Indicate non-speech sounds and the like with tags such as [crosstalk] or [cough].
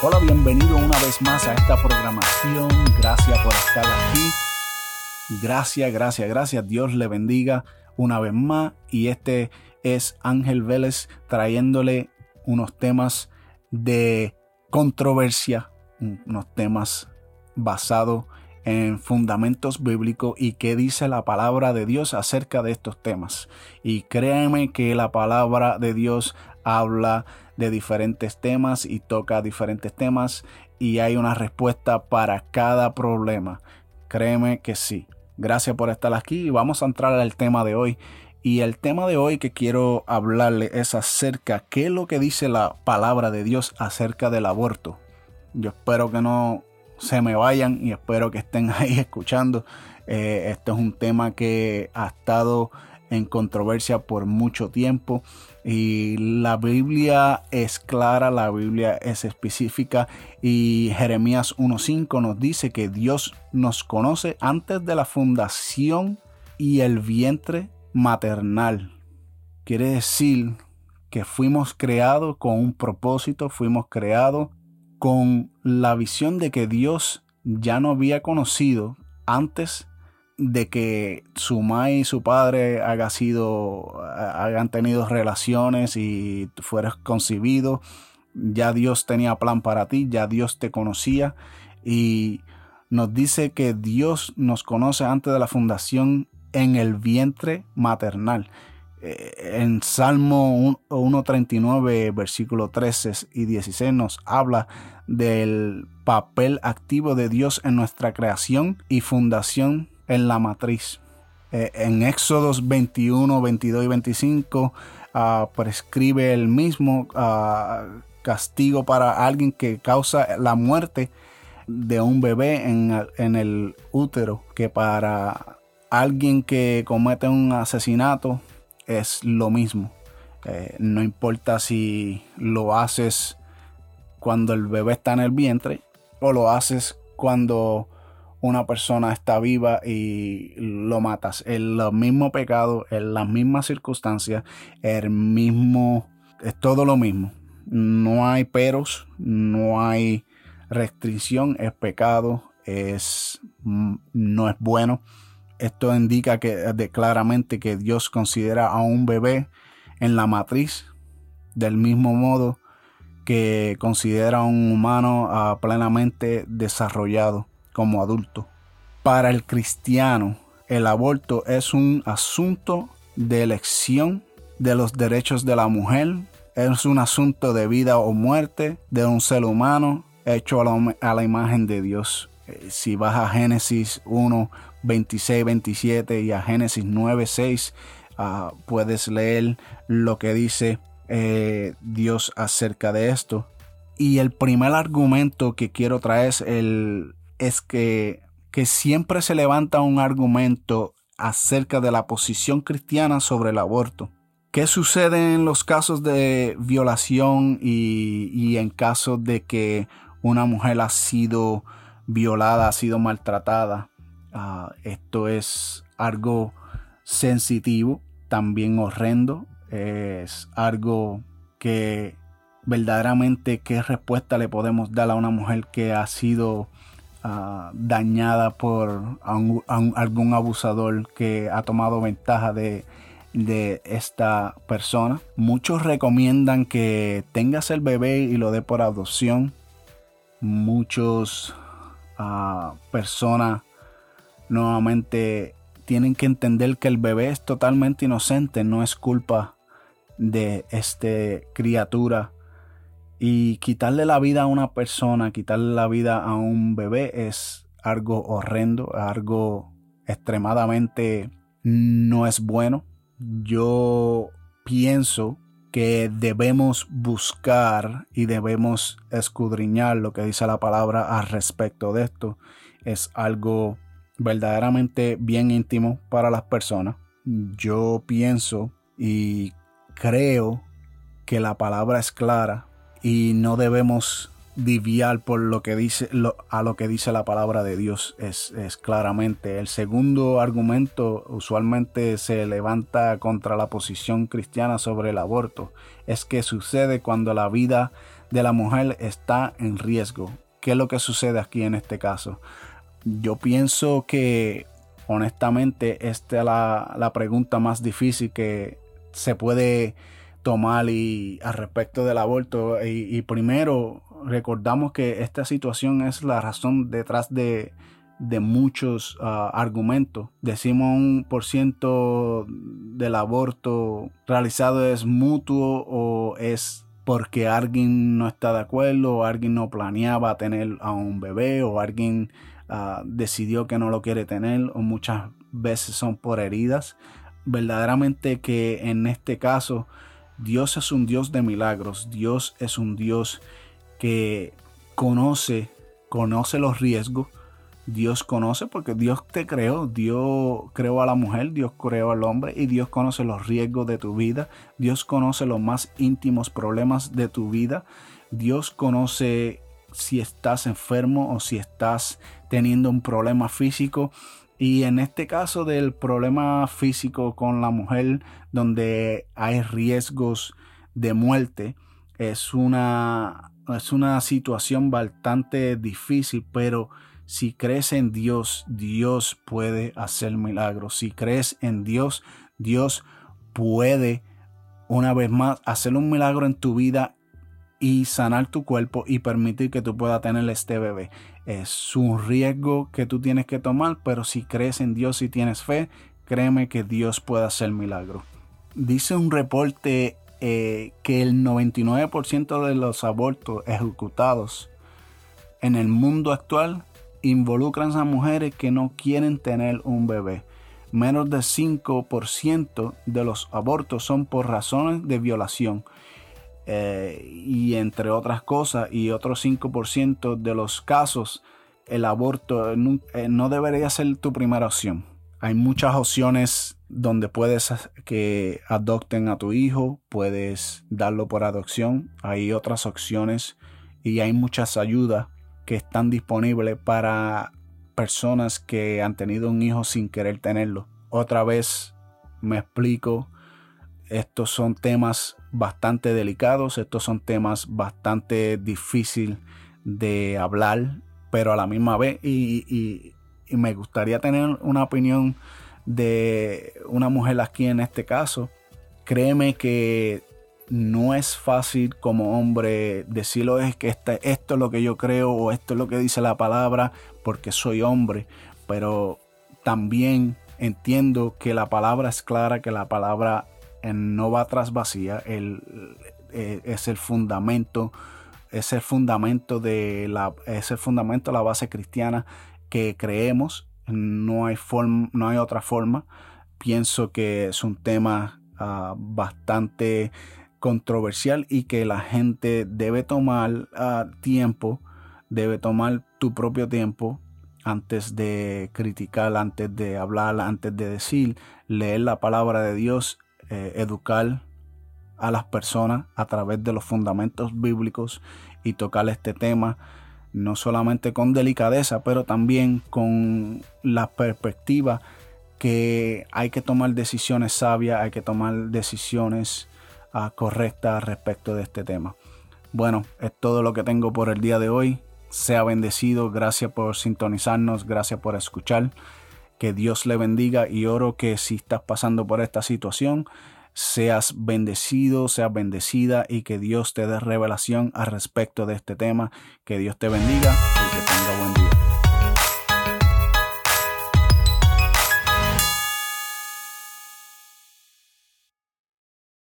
Hola, bienvenido una vez más a esta programación. Gracias por estar aquí. Gracias, gracias, gracias. Dios le bendiga una vez más. Y este es Ángel Vélez trayéndole unos temas de controversia, unos temas basados en fundamentos bíblicos y qué dice la palabra de Dios acerca de estos temas. Y créeme que la palabra de Dios habla de diferentes temas y toca diferentes temas y hay una respuesta para cada problema. Créeme que sí. Gracias por estar aquí y vamos a entrar al tema de hoy. Y el tema de hoy que quiero hablarle es acerca qué es lo que dice la palabra de Dios acerca del aborto. Yo espero que no se me vayan y espero que estén [laughs] ahí escuchando. Eh, esto es un tema que ha estado en controversia por mucho tiempo y la Biblia es clara, la Biblia es específica y Jeremías 1.5 nos dice que Dios nos conoce antes de la fundación y el vientre maternal. Quiere decir que fuimos creados con un propósito, fuimos creados con la visión de que Dios ya no había conocido antes de que su madre y su padre sido, hayan tenido relaciones y fueras concebido. Ya Dios tenía plan para ti, ya Dios te conocía y nos dice que Dios nos conoce antes de la fundación en el vientre maternal. Eh, en Salmo 1.39, versículo 13 y 16 nos habla del papel activo de Dios en nuestra creación y fundación en la matriz. Eh, en Éxodos 21, 22 y 25 ah, prescribe el mismo ah, castigo para alguien que causa la muerte de un bebé en, el útero, que para alguien que comete un asesinato es lo mismo. Eh, no importa si lo haces cuando el bebé está en el vientre o lo haces cuando una persona está viva y lo matas. El mismo pecado, en las mismas circunstancias, el mismo, es todo lo mismo. No hay peros, no hay restricción, es pecado, es, mm, no es bueno. Esto indica que, claramente que Dios considera a un bebé en la matriz del mismo modo que considera a un humano ah, plenamente desarrollado como adulto. Para el cristiano, el aborto es un asunto de elección de los derechos de la mujer, es un asunto de vida o muerte de un ser humano hecho a la, imagen de Dios. Eh, si vas a Génesis 1, 26, 27 y a Génesis 9, 6, ah, puedes leer lo que dice eh, Dios acerca de esto. Y el primer argumento que quiero traer es el, es que, que siempre se levanta un argumento acerca de la posición cristiana sobre el aborto. ¿Qué sucede en los casos de violación y, en casos de que una mujer ha sido violada, ha sido maltratada? Ah, esto es algo sensitivo, también horrendo, es algo que verdaderamente qué respuesta le podemos dar a una mujer que ha sido Ah, dañada por algún abusador que ha tomado ventaja de, esta persona. Muchos recomiendan que tengas el bebé y lo dé por adopción. Muchos uh, personas nuevamente tienen que entender que el bebé es totalmente inocente, no es culpa de esta criatura y quitarle la vida a una persona, quitarle la vida a un bebé es algo horrendo, algo extremadamente no es bueno. Yo pienso que debemos buscar y debemos escudriñar lo que dice la palabra al respecto de esto. Es algo verdaderamente bien íntimo para las personas. Yo pienso y creo que la palabra es clara y no debemos diviar por lo que dice a lo que dice la palabra de Dios es, es, claramente el segundo argumento usualmente se levanta contra la posición cristiana sobre el aborto es que sucede cuando la vida de la mujer está en riesgo. ¿Qué es lo que sucede aquí en este caso? Yo pienso que honestamente esta es la, pregunta más difícil que se puede tomar y al respecto del aborto. Y, primero recordamos que esta situación es la razón detrás de, muchos ah, argumentos. Decimos un por ciento del aborto realizado es mutuo o es porque alguien no está de acuerdo o alguien no planeaba tener a un bebé o alguien ah, decidió que no lo quiere tener o muchas veces son por heridas. Verdaderamente que en este caso Dios es un Dios de milagros, Dios es un Dios que conoce, conoce los riesgos, Dios conoce porque Dios te creó, Dios creó a la mujer, Dios creó al hombre y Dios conoce los riesgos de tu vida, Dios conoce los más íntimos problemas de tu vida, Dios conoce si estás enfermo o si estás teniendo un problema físico. Y en este caso del problema físico con la mujer, donde hay riesgos de muerte, es una, es una situación bastante difícil, pero si crees en Dios, Dios puede hacer milagros. Si crees en Dios, Dios puede una vez más hacer un milagro en tu vida y sanar tu cuerpo y permitir que tú puedas tener este bebé. Es un riesgo que tú tienes que tomar, pero si crees en Dios y tienes fe, créeme que Dios puede hacer milagro. Dice un reporte eh, que el 99% de los abortos ejecutados en el mundo actual involucran a mujeres que no quieren tener un bebé. Menos del 5% de los abortos son por razones de violación. Eh, y entre otras cosas, y otro 5% de los casos, el aborto no, eh, no debería ser tu primera opción. Hay muchas opciones donde puedes que adopten a tu hijo, puedes darlo por adopción. Hay otras opciones y hay muchas ayudas que están disponibles para personas que han tenido un hijo sin querer tenerlo. Otra vez me explico, estos son temas bastante delicados, estos son temas bastante difíciles de hablar, pero a la misma vez, y, me gustaría tener una opinión de una mujer aquí en este caso. Créeme que no es fácil como hombre decirlo es que esto es lo que yo creo o esto es lo que dice la palabra porque soy hombre, pero también entiendo que la palabra es clara, que la palabra eh, no va tras vacía, eh, es el fundamento, es el fundamento de la, es el fundamento, la base cristiana que creemos, no hay forma, no hay otra forma. Pienso que es un tema ah, bastante controversial y que la gente debe tomar ah, tiempo, debe tomar tu propio tiempo antes de criticar, antes de hablar, antes de decir, leer la palabra de Dios, eh, educar a las personas a través de los fundamentos bíblicos y tocar este tema no solamente con delicadeza, pero también con la perspectiva que hay que tomar decisiones sabias, hay que tomar decisiones correcta respecto de este tema. Bueno, es todo lo que tengo por el día de hoy. Sea bendecido, gracias por sintonizarnos, gracias por escuchar. Que Dios le bendiga y oro que si estás pasando por esta situación, seas bendecido, seas bendecida y que Dios te dé revelación al respecto de este tema. Que Dios te bendiga y que tenga buen día.